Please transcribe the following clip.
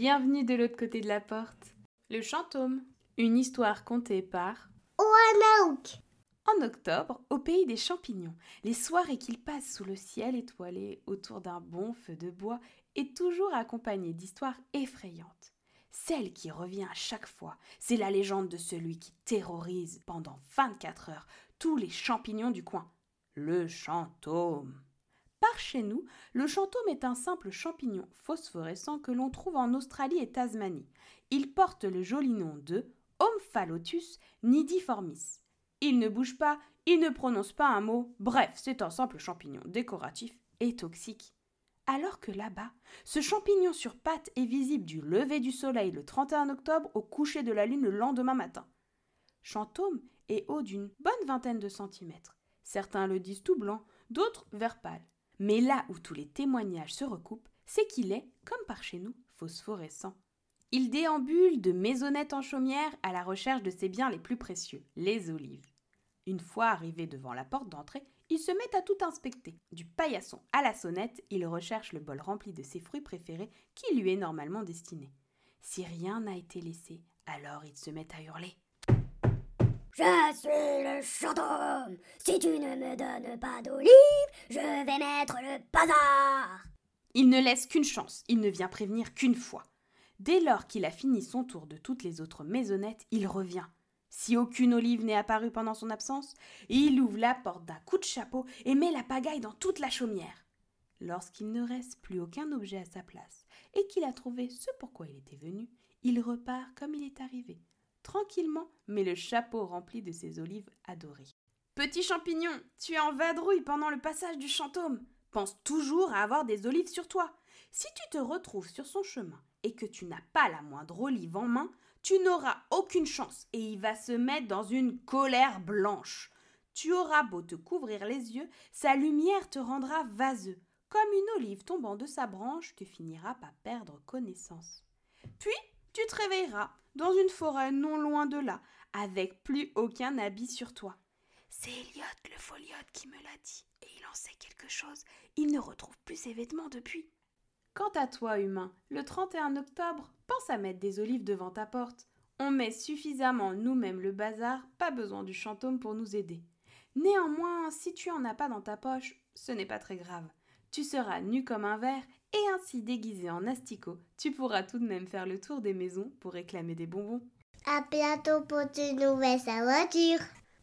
Bienvenue de l'autre côté de la porte. Le Chantôme, une histoire contée par Oanaouk. En octobre, au pays des champignons, les soirées qu'il passe sous le ciel étoilé autour d'un bon feu de bois est toujours accompagnée d'histoires effrayantes. Celle qui revient à chaque fois, c'est la légende de celui qui terrorise pendant 24 heures tous les champignons du coin, le chantôme. Par chez nous, le chantôme est un simple champignon phosphorescent que l'on trouve en Australie et Tasmanie. Il porte le joli nom de Omphalotus nidiformis. Il ne bouge pas, il ne prononce pas un mot, bref, c'est un simple champignon décoratif et toxique. Alors que là-bas, ce champignon sur pattes est visible du lever du soleil le 31 octobre au coucher de la lune le lendemain matin. Chantôme est haut d'une bonne vingtaine de centimètres. Certains le disent tout blanc, d'autres vert pâle. Mais là où tous les témoignages se recoupent, c'est qu'il est, comme par chez nous, phosphorescent. Il déambule de maisonnette en chaumière à la recherche de ses biens les plus précieux, les olives. Une fois arrivé devant la porte d'entrée, il se met à tout inspecter. Du paillasson à la sonnette, il recherche le bol rempli de ses fruits préférés qui lui est normalement destiné. Si rien n'a été laissé, alors il se met à hurler. Je suis le chantôme. Si tu ne me donnes pas d'olive, je vais mettre le bazar. Il ne laisse qu'une chance, il ne vient prévenir qu'une fois. Dès lors qu'il a fini son tour de toutes les autres maisonnettes, il revient. Si aucune olive n'est apparue pendant son absence, il ouvre la porte d'un coup de chapeau et met la pagaille dans toute la chaumière. Lorsqu'il ne reste plus aucun objet à sa place et qu'il a trouvé ce pourquoi il était venu, il repart comme il est arrivé, tranquillement, mais le chapeau rempli de ses olives adorées. Petit champignon, tu es en vadrouille pendant le passage du chantôme. Pense toujours à avoir des olives sur toi. Si tu te retrouves sur son chemin et que tu n'as pas la moindre olive en main, tu n'auras aucune chance et il va se mettre dans une colère blanche. Tu auras beau te couvrir les yeux, sa lumière te rendra vaseux. Comme une olive tombant de sa branche, tu finiras par perdre connaissance. Puis, tu te réveilleras dans une forêt non loin de là, avec plus aucun habit sur toi. C'est Elliot le foliote qui me l'a dit, et il en sait quelque chose. Il ne retrouve plus ses vêtements depuis. Quant à toi, humain, le 31 octobre, pense à mettre des olives devant ta porte. On met suffisamment nous-mêmes le bazar, pas besoin du chantôme pour nous aider. Néanmoins, si tu en as pas dans ta poche, ce n'est pas très grave. Tu seras nu comme un verre et ainsi déguisé en asticot, tu pourras tout de même faire le tour des maisons pour réclamer des bonbons. À bientôt pour une nouvelle aventure.